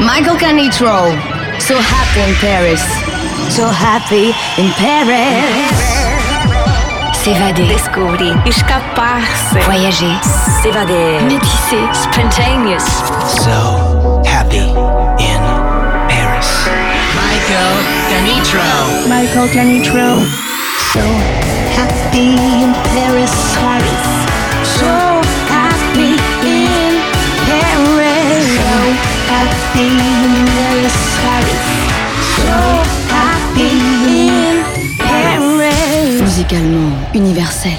Michael Canitrot. So happy in Paris. So happy in Paris. S'évader. Descobrir. Escapar-se. Voyager. S'évader. Métisser. Spontaneous. So happy in Paris. Michael Canitrot. Michael Canitrot. So happy in Paris. Paris. So musicalement universel.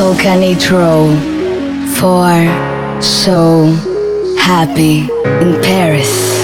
Michael Canitrot for So Happy in Paris.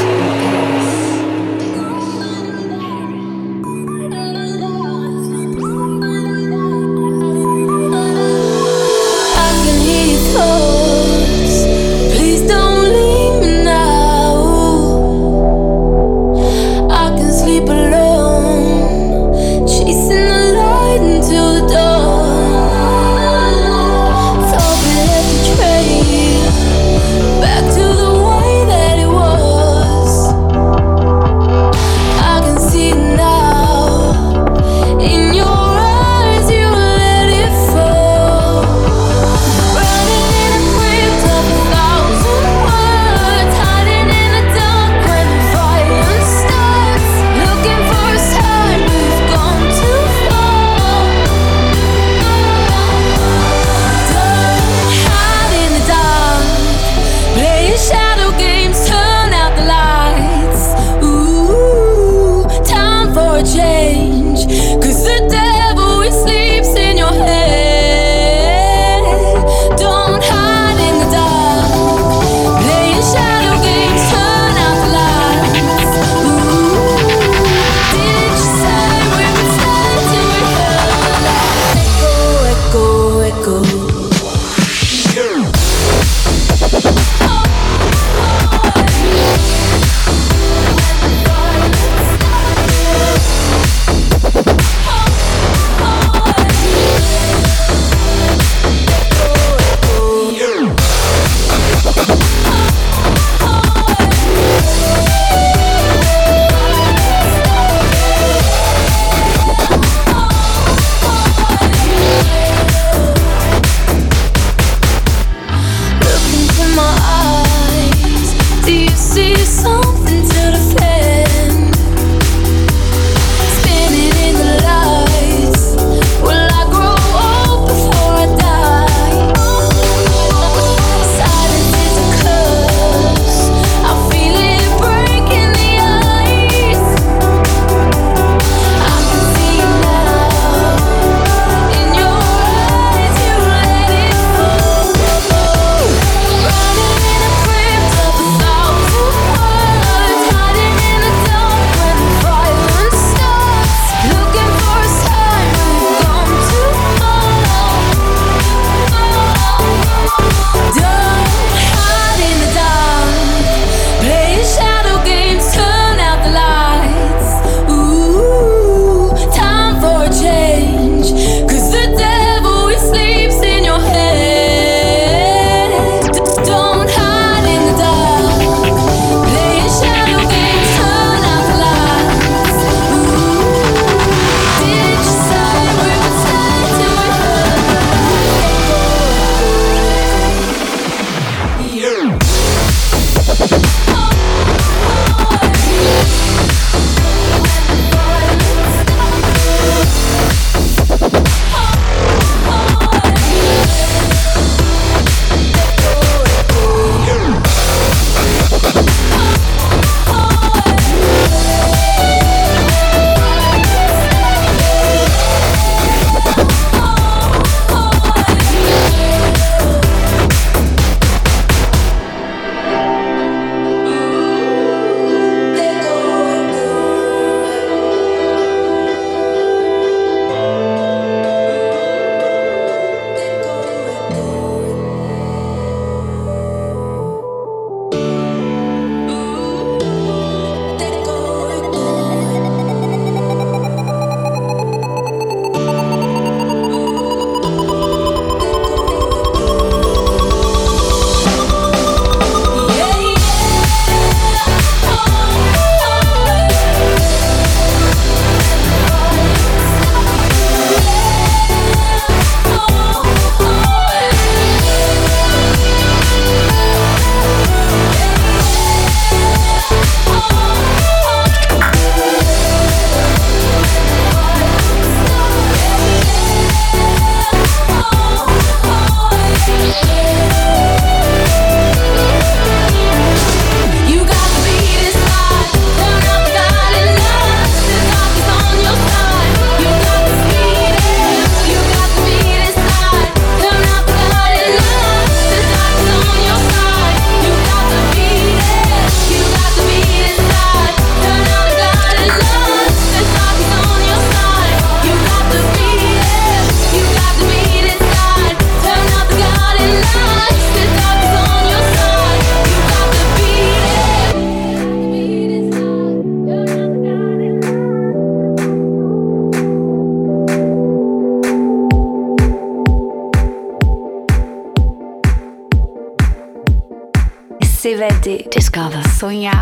Sonhar.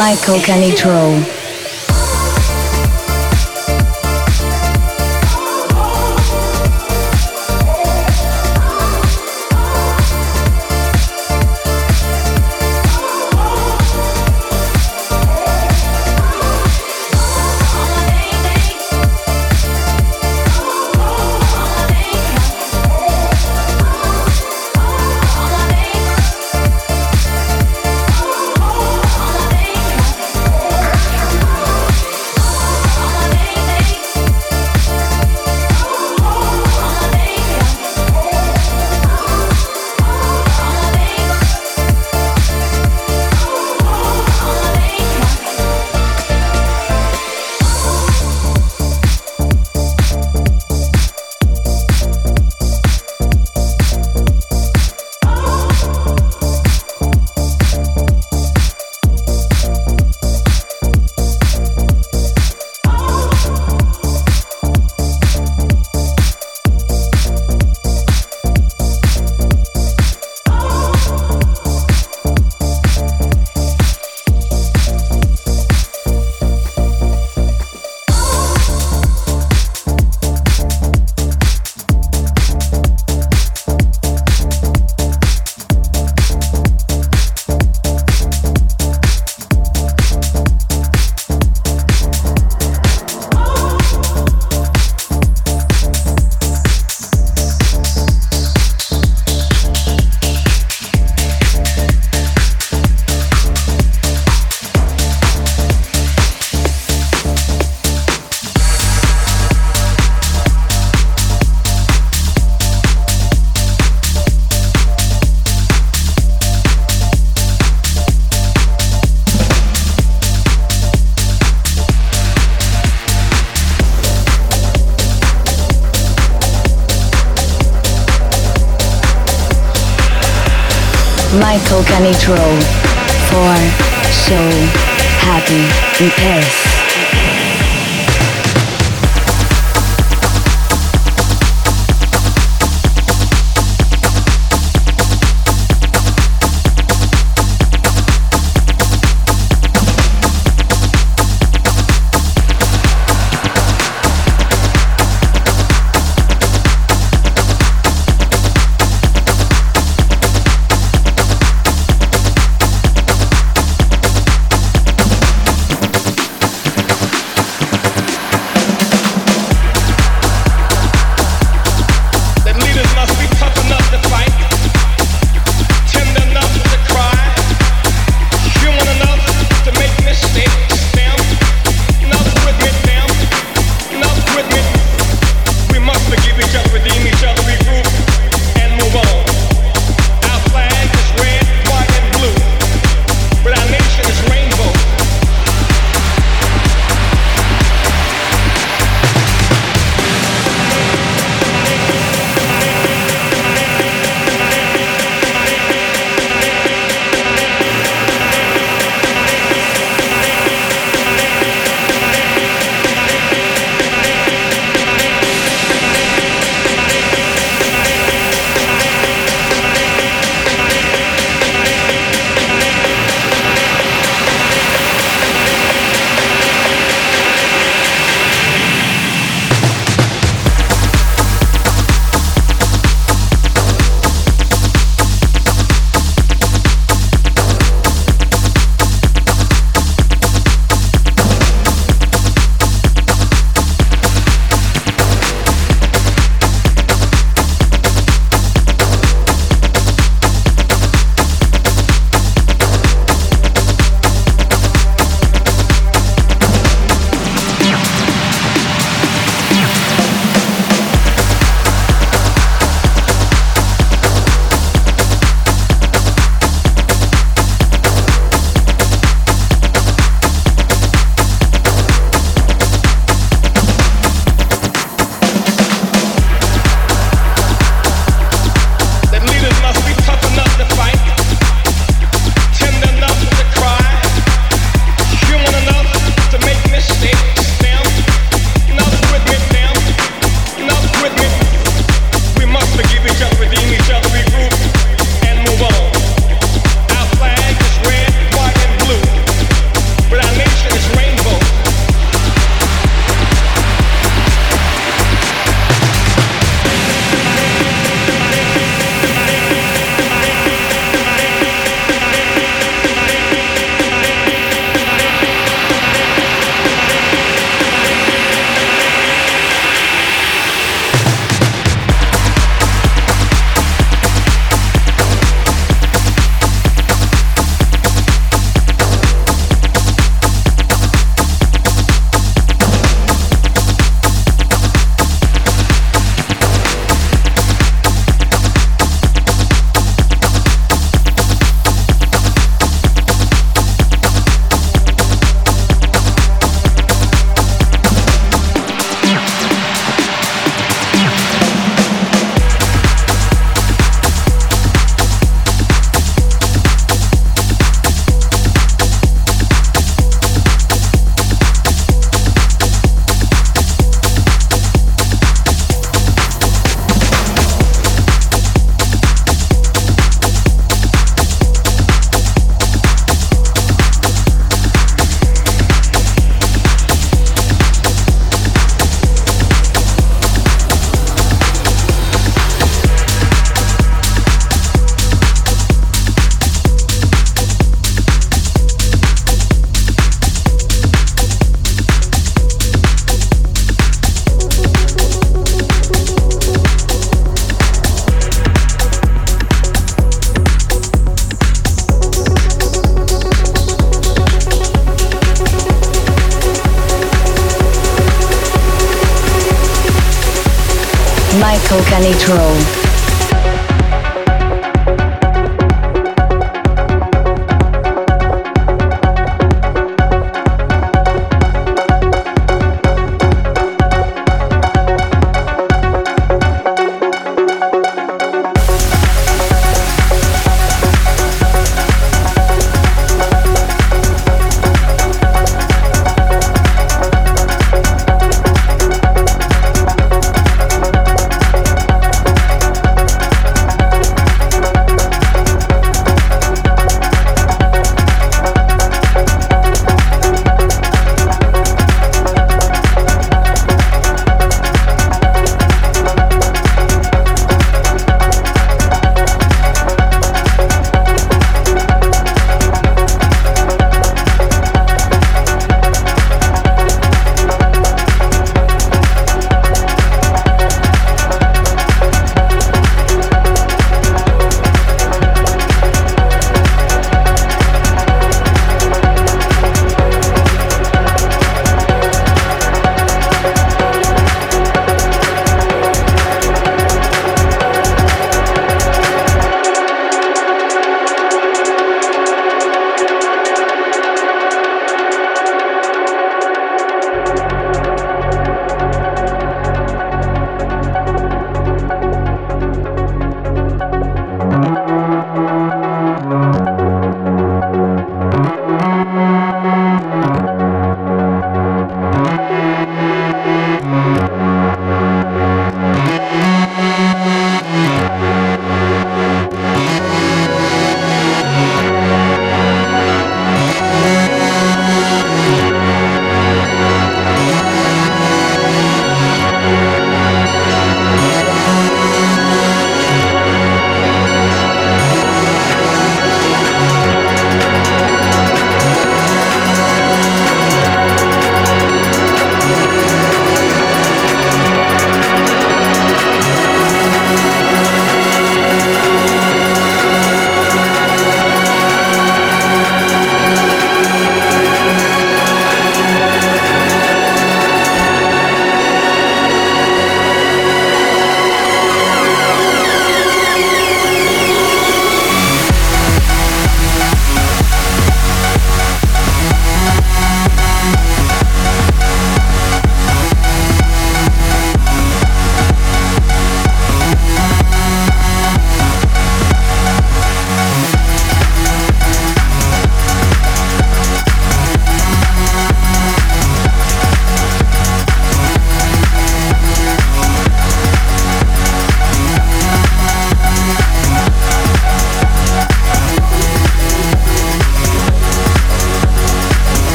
Michael Canitrot. Michael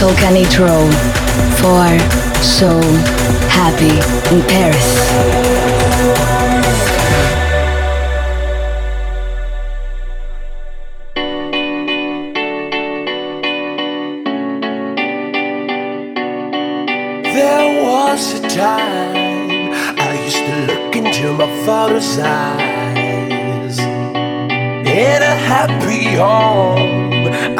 Michael Canitrot for So Happy in Paris. There was a time I used to look into my father's eyes. In a happy home,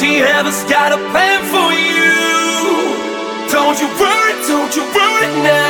See, heaven's got a plan for you. Don't you worry, don't you worry now.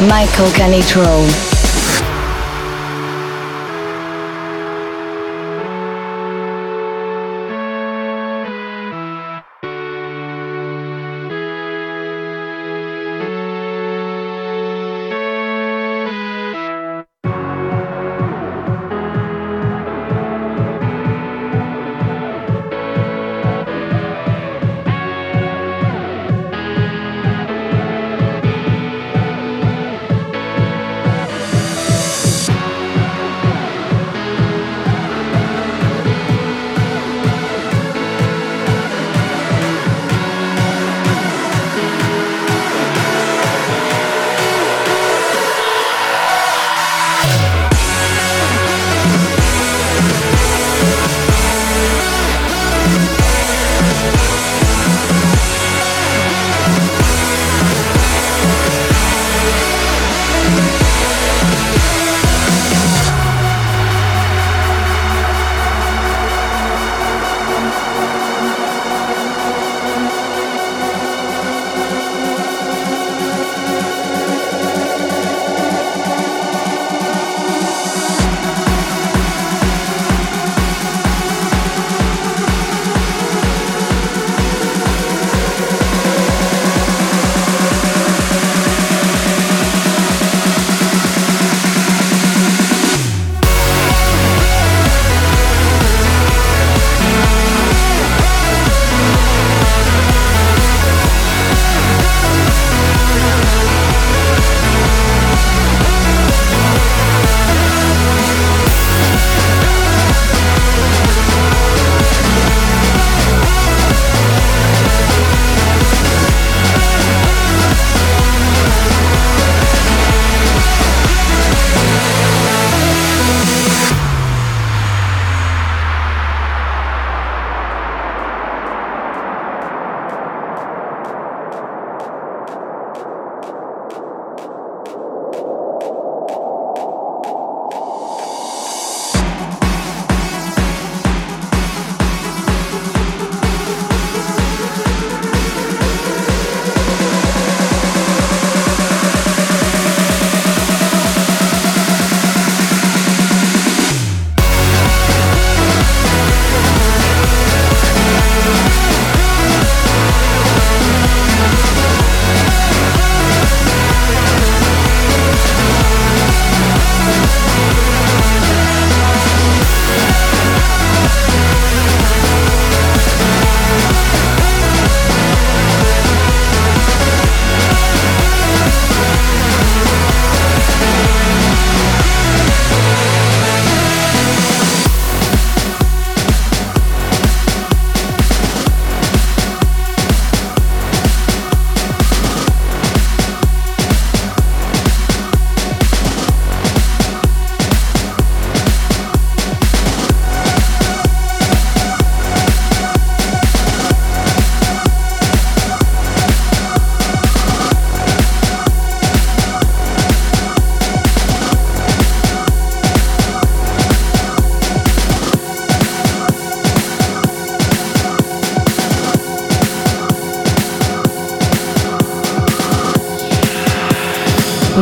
Michael Canitrot.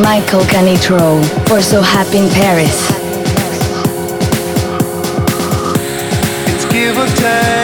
Michael Canitrot for So Happy in Paris. It's give or take,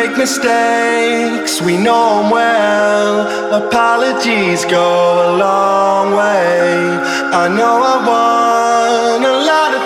make mistakes, we know them well. Apologies go a long way. I know I won a lot of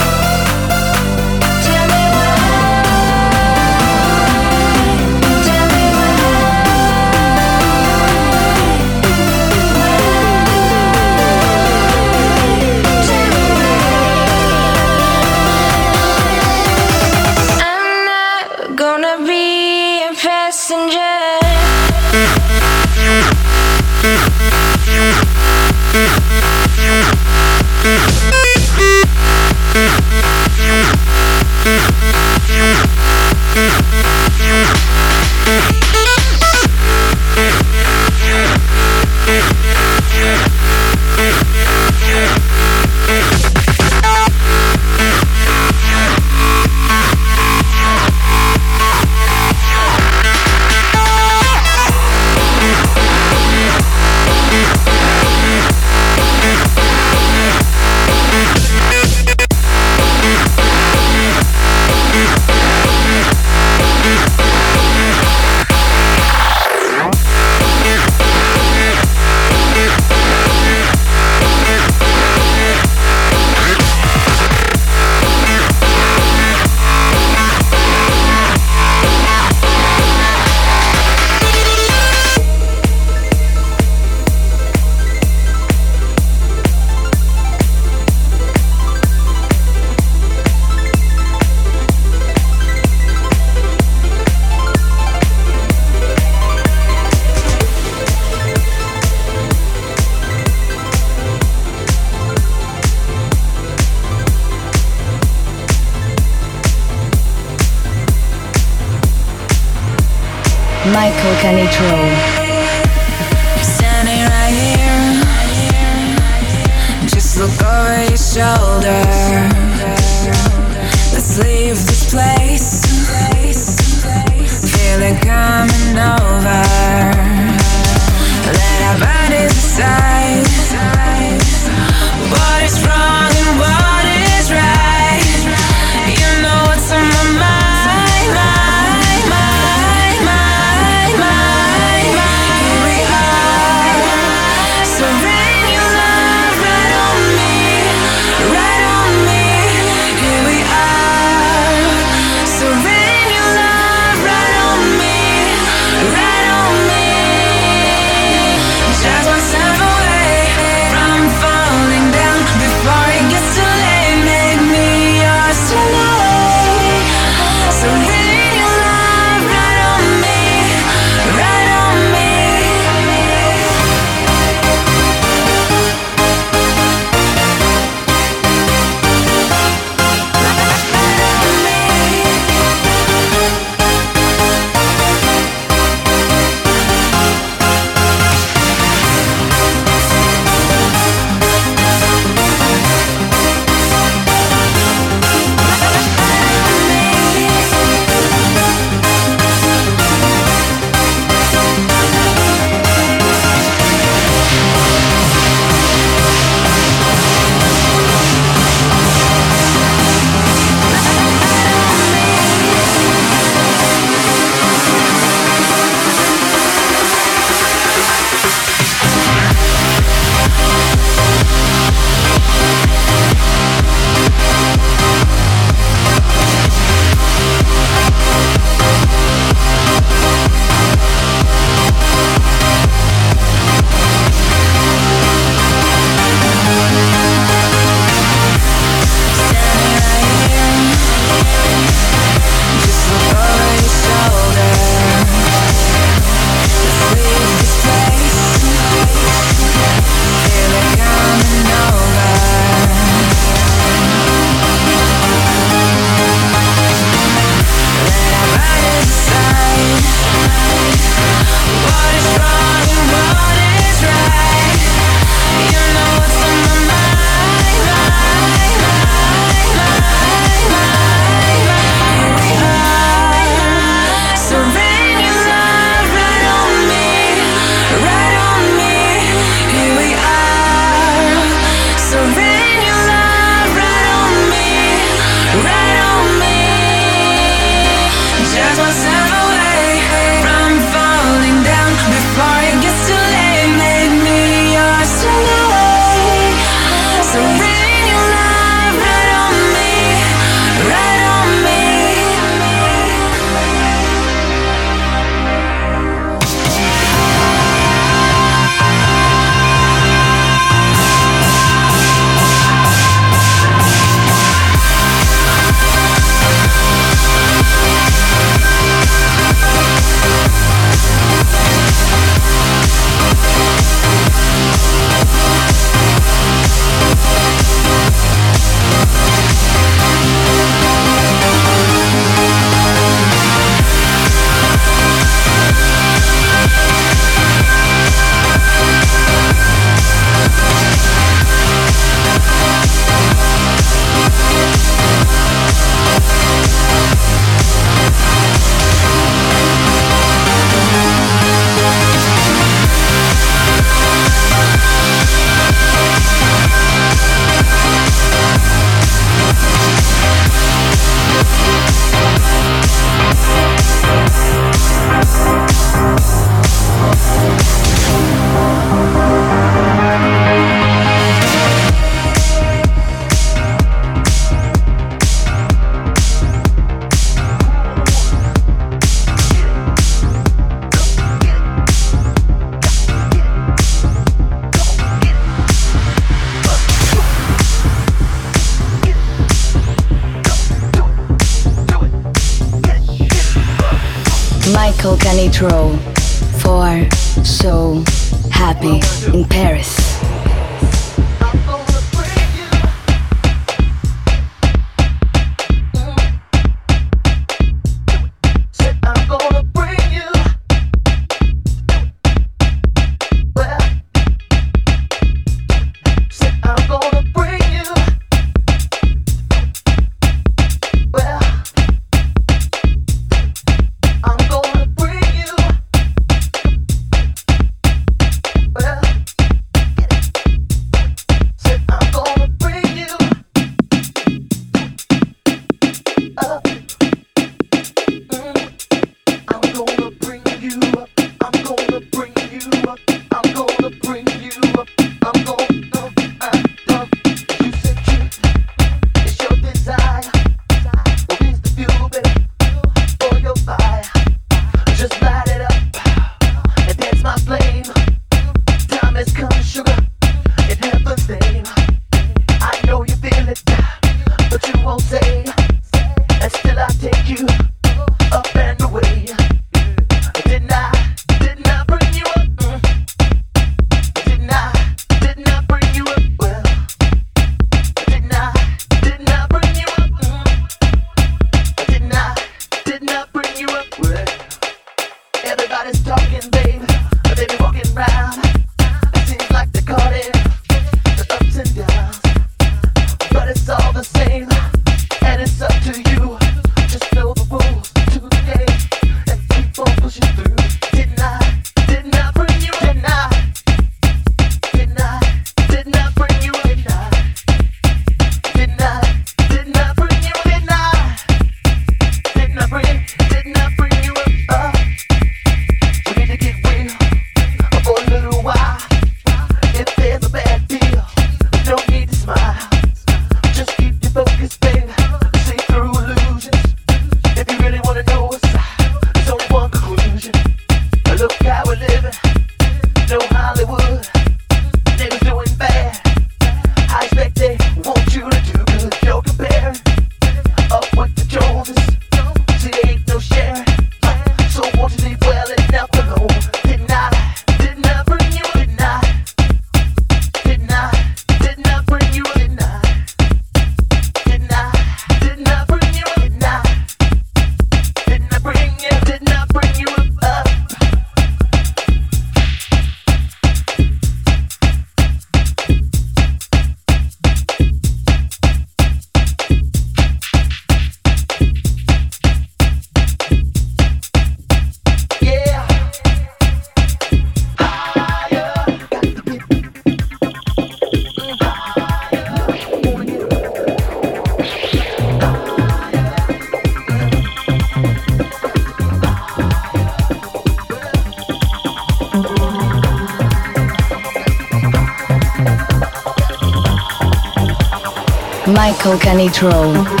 Michael